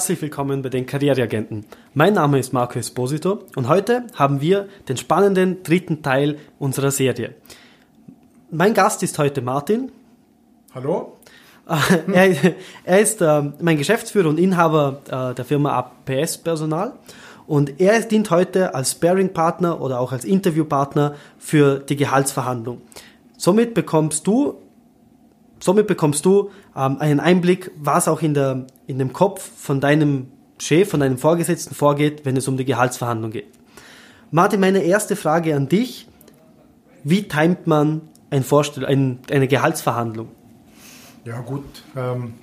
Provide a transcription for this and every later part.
Herzlich willkommen bei den Karriereagenten. Mein Name ist Marco Esposito und heute haben wir den spannenden dritten Teil unserer Serie. Mein Gast ist heute Martin. Hallo. er, er, ist äh, mein Geschäftsführer und Inhaber äh, der Firma APS Personal und er dient heute als Sparing-Partner oder auch als Interviewpartner für die Gehaltsverhandlung. Somit bekommst du somit bekommst du ähm, einen Einblick, was auch in, der, in dem Kopf von deinem Chef, von deinem Vorgesetzten vorgeht, wenn es um die Gehaltsverhandlung geht. Martin, meine erste Frage an dich. Wie timet man ein Vorstell ein, eine Gehaltsverhandlung? Ja gut, ähm,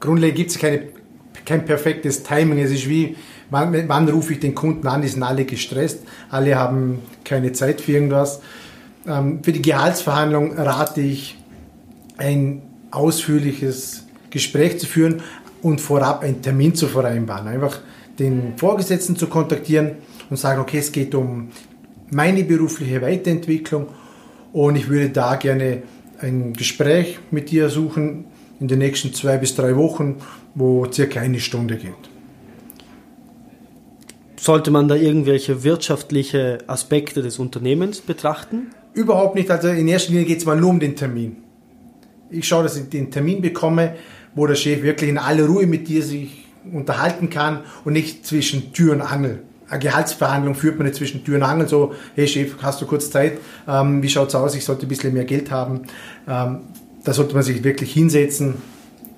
grundlegend gibt es kein perfektes Timing. Es ist wie, wann, wann rufe ich den Kunden an, die sind alle gestresst, alle haben keine Zeit für irgendwas. Ähm, für die Gehaltsverhandlung rate ich ein ausführliches Gespräch zu führen und vorab einen Termin zu vereinbaren. Einfach den Vorgesetzten zu kontaktieren und sagen, okay, es geht um meine berufliche Weiterentwicklung und ich würde da gerne ein Gespräch mit dir suchen in den nächsten zwei bis drei Wochen, wo circa eine Stunde geht. Sollte man da irgendwelche wirtschaftliche Aspekte des Unternehmens betrachten? Überhaupt nicht. Also in erster Linie geht es mal nur um den Termin ich schaue, dass ich den Termin bekomme, wo der Chef wirklich in aller Ruhe mit dir sich unterhalten kann und nicht zwischen Tür und Angel. Eine Gehaltsverhandlung führt man nicht zwischen Tür und Angel, so, hey Chef, hast du kurz Zeit? Ähm, wie es aus? Ich sollte ein bisschen mehr Geld haben. Ähm, da sollte man sich wirklich hinsetzen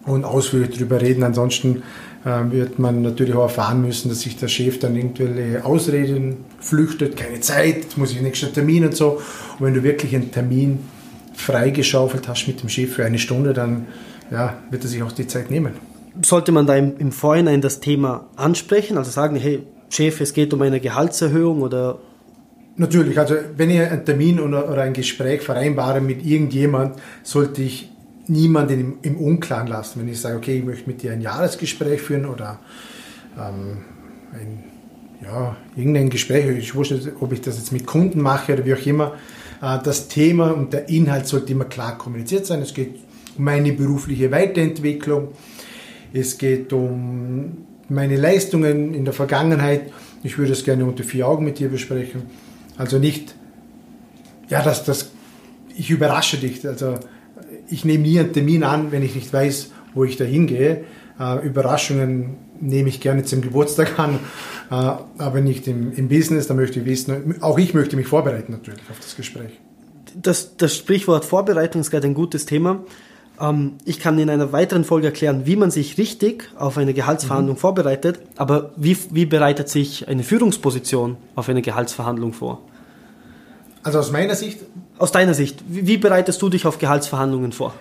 und ausführlich darüber reden. Ansonsten äh, wird man natürlich auch erfahren müssen, dass sich der Chef dann irgendwelche Ausreden flüchtet, keine Zeit, jetzt muss ich nächsten Termin und so. Und wenn du wirklich einen Termin freigeschaufelt hast mit dem Chef für eine Stunde, dann ja, wird er sich auch die Zeit nehmen. Sollte man da im, im Vorhinein das Thema ansprechen, also sagen, hey, Chef, es geht um eine Gehaltserhöhung oder Natürlich, also wenn ich einen Termin oder, ein Gespräch vereinbare mit irgendjemand, sollte ich niemanden im, im, Unklaren lassen. Wenn ich sage, okay, ich möchte mit dir ein Jahresgespräch führen oder ähm, ein, ja, irgendein Gespräch, ich wusste nicht, ob ich das jetzt mit Kunden mache oder wie auch immer, das Thema und der Inhalt sollte immer klar kommuniziert sein. Es geht um meine berufliche Weiterentwicklung. Es geht um meine Leistungen in der Vergangenheit. Ich würde es gerne unter vier Augen mit dir besprechen. Also nicht, ja, das, das, ich überrasche dich. Also ich nehme nie einen Termin an, wenn ich nicht weiß, wo ich da hingehe. Äh, Überraschungen nehme ich gerne zum Geburtstag an, äh, aber nicht im, im Business. Da möchte ich wissen, auch ich möchte mich vorbereiten natürlich auf das Gespräch. Das, das Sprichwort Vorbereitung ist gerade ein gutes Thema. Ähm, ich kann in einer weiteren Folge erklären, wie man sich richtig auf eine Gehaltsverhandlung mhm. vorbereitet, aber wie, wie bereitet sich eine Führungsposition auf eine Gehaltsverhandlung vor? Also aus meiner Sicht? Aus deiner Sicht, wie, wie bereitest du dich auf Gehaltsverhandlungen vor?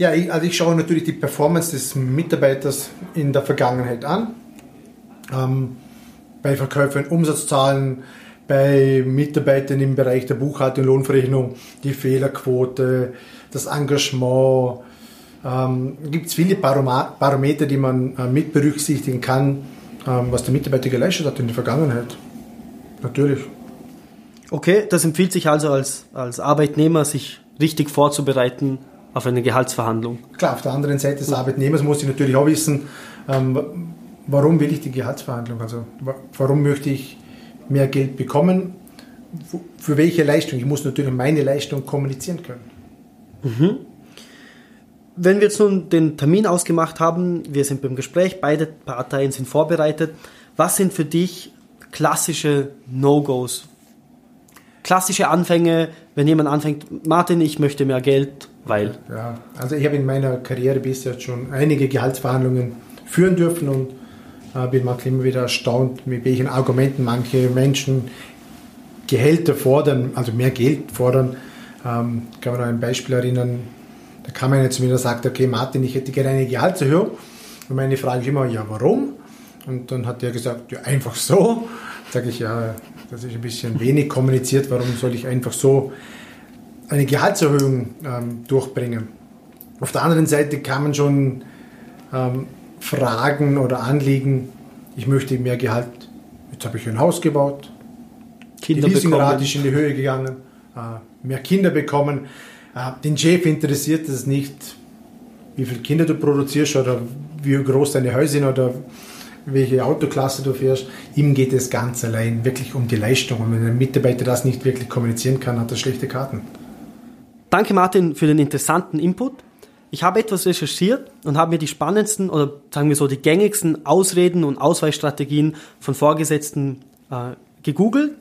Ja, ich, also ich schaue natürlich die Performance des Mitarbeiters in der Vergangenheit an. Ähm, bei Verkäufen, Umsatzzahlen, bei Mitarbeitern im Bereich der Buchhaltung, Lohnverrechnung, die Fehlerquote, das Engagement. Ähm, Gibt es viele Barometer, die man äh, mit berücksichtigen kann, ähm, was der Mitarbeiter geleistet hat in der Vergangenheit. Natürlich. Okay, das empfiehlt sich also als, als Arbeitnehmer, sich richtig vorzubereiten auf eine Gehaltsverhandlung. Klar, auf der anderen Seite des Arbeitnehmers muss ich natürlich auch wissen, ähm, warum will ich die Gehaltsverhandlung? Also warum möchte ich mehr Geld bekommen? Für welche Leistung? Ich muss natürlich meine Leistung kommunizieren können. Mhm. Wenn wir jetzt nun den Termin ausgemacht haben, wir sind beim Gespräch, beide Parteien sind vorbereitet. Was sind für dich klassische No-Gos? Klassische Anfänge, wenn jemand anfängt, Martin, ich möchte mehr Geld, weil. Ja, also ich habe in meiner Karriere bisher schon einige Gehaltsverhandlungen führen dürfen und äh, bin manchmal immer wieder erstaunt, mit welchen Argumenten manche Menschen Gehälter fordern, also mehr Geld fordern. Ähm, kann man noch ein Beispiel erinnern, da kam einer zu mir und sagt, okay Martin, ich hätte gerne eine Gehaltserhöhung. Und meine Frage ist immer, ja warum? Und dann hat er gesagt, ja einfach so. Sage ich, ja, das ist ein bisschen wenig kommuniziert, warum soll ich einfach so eine Gehaltserhöhung ähm, durchbringen. Auf der anderen Seite kann man schon ähm, Fragen oder Anliegen, ich möchte mehr Gehalt, jetzt habe ich ein Haus gebaut, Kinder die Leasingrate ist in die Höhe gegangen, äh, mehr Kinder bekommen. Äh, den Chef interessiert es nicht, wie viele Kinder du produzierst oder wie groß deine Häuser sind oder welche Autoklasse du fährst. Ihm geht es ganz allein wirklich um die Leistung. Und wenn ein Mitarbeiter das nicht wirklich kommunizieren kann, hat er schlechte Karten. Danke Martin für den interessanten Input. Ich habe etwas recherchiert und habe mir die spannendsten oder sagen wir so die gängigsten Ausreden und Ausweichstrategien von Vorgesetzten äh, gegoogelt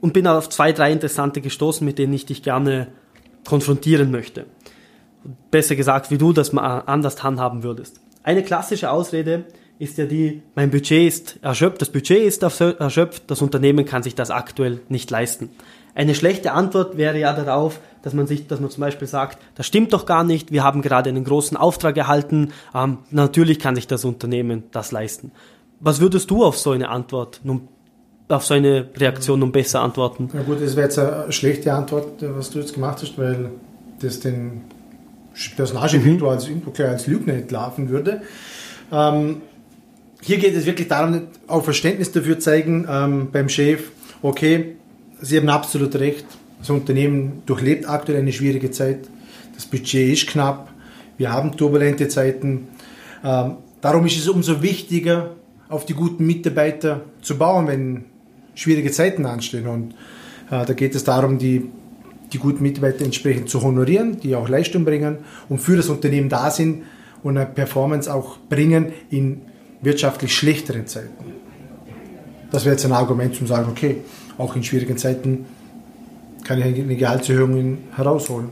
und bin auf zwei, drei interessante gestoßen, mit denen ich dich gerne konfrontieren möchte. Besser gesagt, wie du das mal anders handhaben würdest. Eine klassische Ausrede ist ja die, mein Budget ist erschöpft, das Budget ist erschöpft, das Unternehmen kann sich das aktuell nicht leisten. Eine schlechte Antwort wäre ja darauf, dass man sich, dass man zum Beispiel sagt, das stimmt doch gar nicht, wir haben gerade einen großen Auftrag erhalten, ähm, natürlich kann sich das Unternehmen das leisten. Was würdest du auf so eine Antwort, auf so eine Reaktion nun besser antworten? Na gut, das wäre jetzt eine schlechte Antwort, was du jetzt gemacht hast, weil das den Personalchef mhm. als, als Lügner entlarven würde. Ähm, hier geht es wirklich darum, auch Verständnis dafür zeigen ähm, beim Chef, okay, Sie haben absolut recht, das Unternehmen durchlebt aktuell eine schwierige Zeit, das Budget ist knapp, wir haben turbulente Zeiten. Ähm, darum ist es umso wichtiger, auf die guten Mitarbeiter zu bauen, wenn schwierige Zeiten anstehen. Und äh, da geht es darum, die, die guten Mitarbeiter entsprechend zu honorieren, die auch Leistung bringen und für das Unternehmen da sind und eine Performance auch bringen in wirtschaftlich schlechteren Zeiten. Das wäre jetzt ein Argument zum sagen, okay, auch in schwierigen Zeiten kann ich eine Gehaltserhöhung herausholen.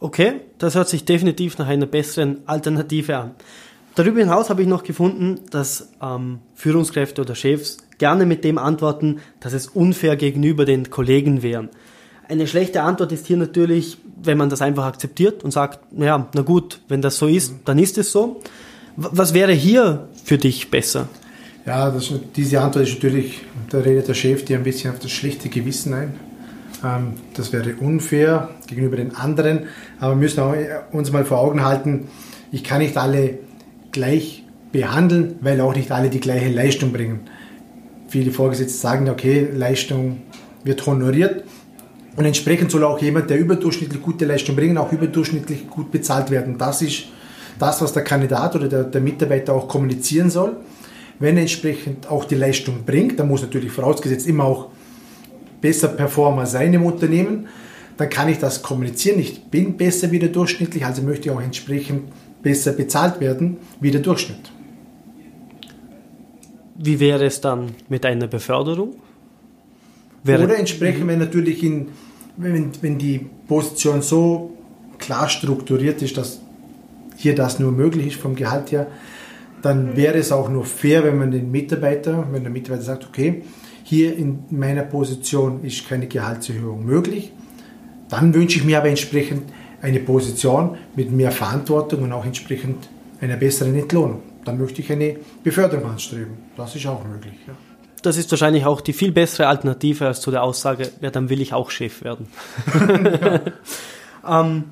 Okay, das hört sich definitiv nach einer besseren Alternative an. Darüber hinaus habe ich noch gefunden, dass ähm, Führungskräfte oder Chefs gerne mit dem antworten, dass es unfair gegenüber den Kollegen wären. Eine schlechte Antwort ist hier natürlich, wenn man das einfach akzeptiert und sagt, naja, na gut, wenn das so ist, dann ist es so. Was wäre hier für dich besser? Ja, das, diese Antwort ist natürlich, da redet der Chef dir ein bisschen auf das schlechte Gewissen ein. Ähm, das wäre unfair gegenüber den anderen, aber wir müssen uns mal vor Augen halten, ich kann nicht alle gleich behandeln, weil auch nicht alle die gleiche Leistung bringen. Viele Vorgesetzte sagen, okay, Leistung wird honoriert und entsprechend soll auch jemand, der überdurchschnittlich gute Leistung bringt, auch überdurchschnittlich gut bezahlt werden. Das ist das, was der Kandidat oder der, der Mitarbeiter auch kommunizieren soll. Wenn er entsprechend auch die Leistung bringt, dann muss natürlich vorausgesetzt immer auch besser Performer sein im Unternehmen, dann kann ich das kommunizieren. Ich bin besser wie der durchschnittlich, also möchte ich auch entsprechend besser bezahlt werden wie der Durchschnitt. Wie wäre es dann mit einer Beförderung? Wäre Oder entsprechend, wenn natürlich in, wenn, wenn die Position so klar strukturiert ist, dass hier das nur möglich ist vom Gehalt her, dann wäre es auch nur fair, wenn man den Mitarbeiter, wenn der Mitarbeiter sagt, okay, hier in meiner Position ist keine Gehaltserhöhung möglich, dann wünsche ich mir aber entsprechend eine Position mit mehr Verantwortung und auch entsprechend einer besseren Entlohnung. Dann möchte ich eine Beförderung anstreben. Das ist auch möglich. Ja. Das ist wahrscheinlich auch die viel bessere Alternative als zu der Aussage, ja, dann will ich auch Chef werden. ähm,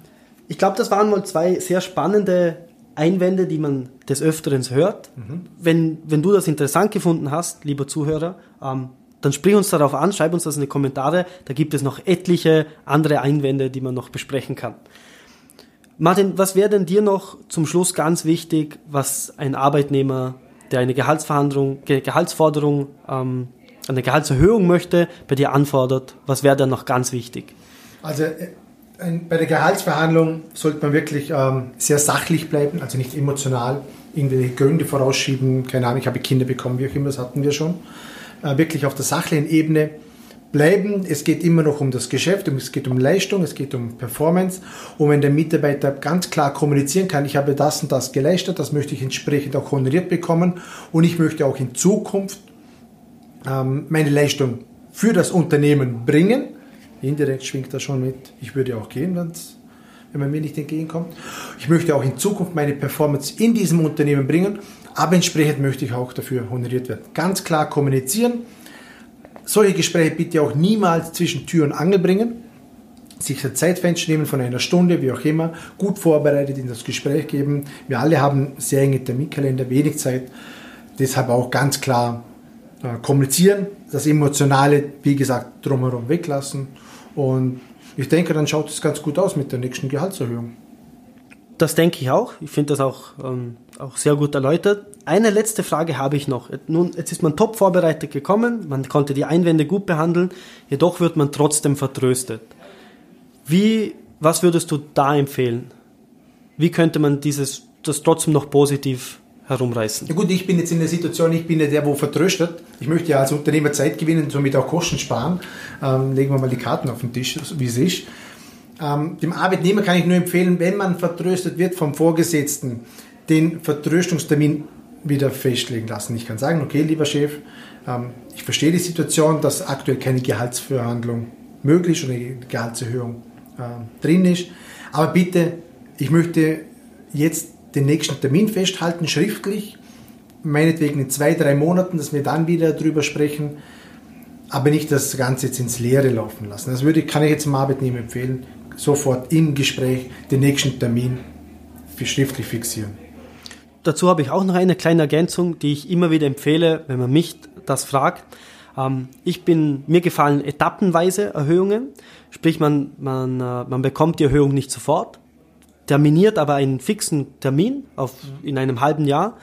ich glaube, das waren mal zwei sehr spannende Einwände, die man des Öfteren hört. Mhm. Wenn, wenn du das interessant gefunden hast, lieber Zuhörer, ähm, dann sprich uns darauf an, schreib uns das in die Kommentare. Da gibt es noch etliche andere Einwände, die man noch besprechen kann. Martin, was wäre denn dir noch zum Schluss ganz wichtig, was ein Arbeitnehmer, der eine Gehaltsverhandlung, Gehaltsforderung, ähm, eine Gehaltserhöhung möchte, bei dir anfordert? Was wäre dann noch ganz wichtig? Also äh, bei der Gehaltsverhandlung sollte man wirklich ähm, sehr sachlich bleiben, also nicht emotional irgendwelche Gründe vorausschieben. Keine Ahnung, ich habe Kinder bekommen, wie auch immer, das hatten wir schon. Äh, wirklich auf der sachlichen Ebene bleiben. Es geht immer noch um das Geschäft, es geht um Leistung, es geht um Performance. Und wenn der Mitarbeiter ganz klar kommunizieren kann, ich habe das und das geleistet, das möchte ich entsprechend auch honoriert bekommen und ich möchte auch in Zukunft ähm, meine Leistung für das Unternehmen bringen, Indirekt schwingt das schon mit, ich würde auch gehen, wenn man mir nicht entgegenkommt. Ich möchte auch in Zukunft meine Performance in diesem Unternehmen bringen, aber entsprechend möchte ich auch dafür honoriert werden. Ganz klar kommunizieren. Solche Gespräche bitte auch niemals zwischen Tür und Angel bringen. Sich ein Zeitfenster nehmen von einer Stunde, wie auch immer, gut vorbereitet in das Gespräch geben. Wir alle haben sehr enge Terminkalender, wenig Zeit. Deshalb auch ganz klar äh, kommunizieren, das Emotionale, wie gesagt, drumherum weglassen und ich denke, dann schaut es ganz gut aus mit der nächsten Gehaltserhöhung. Das denke ich auch. Ich finde das auch, ähm, auch sehr gut erläutert. Eine letzte Frage habe ich noch. Nun, jetzt ist man top vorbereitet gekommen, man konnte die Einwände gut behandeln, jedoch wird man trotzdem vertröstet. Wie, was würdest du da empfehlen? Wie könnte man dieses, das trotzdem noch positiv herumreißen? Ja gut, ich bin jetzt in der Situation, ich bin ja der, wo vertröstet. Ich möchte ja als Unternehmer Zeit gewinnen somit auch Kosten sparen. Ähm, legen wir mal die Karten auf den Tisch, wie es ist. Ähm, dem Arbeitnehmer kann ich nur empfehlen, wenn man vertröstet wird vom Vorgesetzten, den Vertröstungstermin wieder festlegen lassen. Ich kann sagen, okay, lieber Chef, ähm, ich verstehe die Situation, dass aktuell keine Gehaltsverhandlung möglich ist oder eine Gehaltserhöhung äh, drin ist. Aber bitte, ich möchte jetzt den nächsten Termin festhalten, schriftlich, meinetwegen in zwei, drei Monaten, dass wir dann wieder darüber sprechen, aber nicht das Ganze jetzt ins Leere laufen lassen. Das würde, kann ich jetzt dem Arbeitnehmer empfehlen, sofort im Gespräch den nächsten Termin schriftlich fixieren. Dazu habe ich auch noch eine kleine Ergänzung, die ich immer wieder empfehle, wenn man mich das fragt. Ähm, ich bin, mir gefallen etappenweise Erhöhungen, sprich man, man, äh, man bekommt die Erhöhung nicht sofort, terminiert aber einen fixen Termin auf, in einem halben Jahr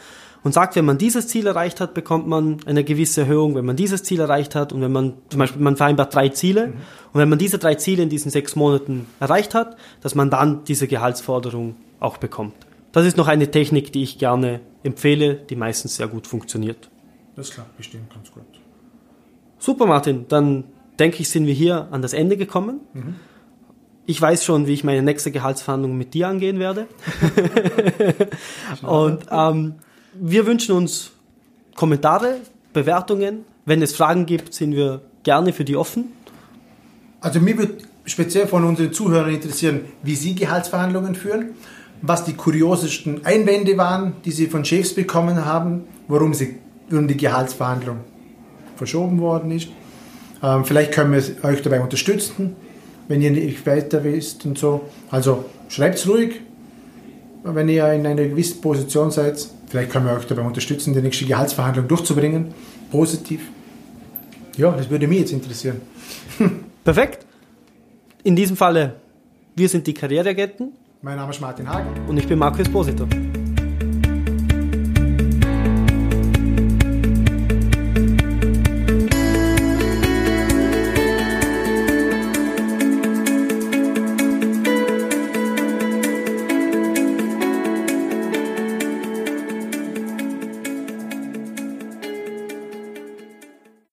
und sagt, wenn man dieses Ziel erreicht hat, bekommt man eine gewisse Erhöhung, wenn man dieses Ziel erreicht hat und wenn man zum Beispiel, man vereinbart drei Ziele mhm. und wenn man diese drei Ziele in diesen sechs Monaten erreicht hat, dass man dann diese Gehaltsforderung auch bekommt. Das ist noch eine Technik, die ich gerne empfehle, die meistens sehr gut funktioniert. Das klappt bestimmt ganz gut. Super, Martin. Dann denke ich, sind wir hier an das Ende gekommen. Mhm. Ich weiß schon, wie ich meine nächste Gehaltsverhandlung mit dir angehen werde. Und ähm, wir wünschen uns Kommentare, Bewertungen. Wenn es Fragen gibt, sind wir gerne für die offen. Also mir würde speziell von unseren Zuhörern interessieren, wie Sie Gehaltsverhandlungen führen, was die kuriosesten Einwände waren, die Sie von Chefs bekommen haben, warum, sie, warum die Gehaltsverhandlung verschoben worden ist. Ähm, vielleicht können wir euch dabei unterstützen, wenn ihr nicht weiter wisst und so. Also schreibt es ruhig, wenn ihr in einer gewissen Position seid. Vielleicht können wir euch dabei unterstützen, die nächste Gehaltsverhandlung durchzubringen. Positiv. Ja, das würde mich jetzt interessieren. Perfekt. In diesem Falle, wir sind die Karriereagenten. Mein Name ist Martin Hagen. Und ich bin Markus Posito.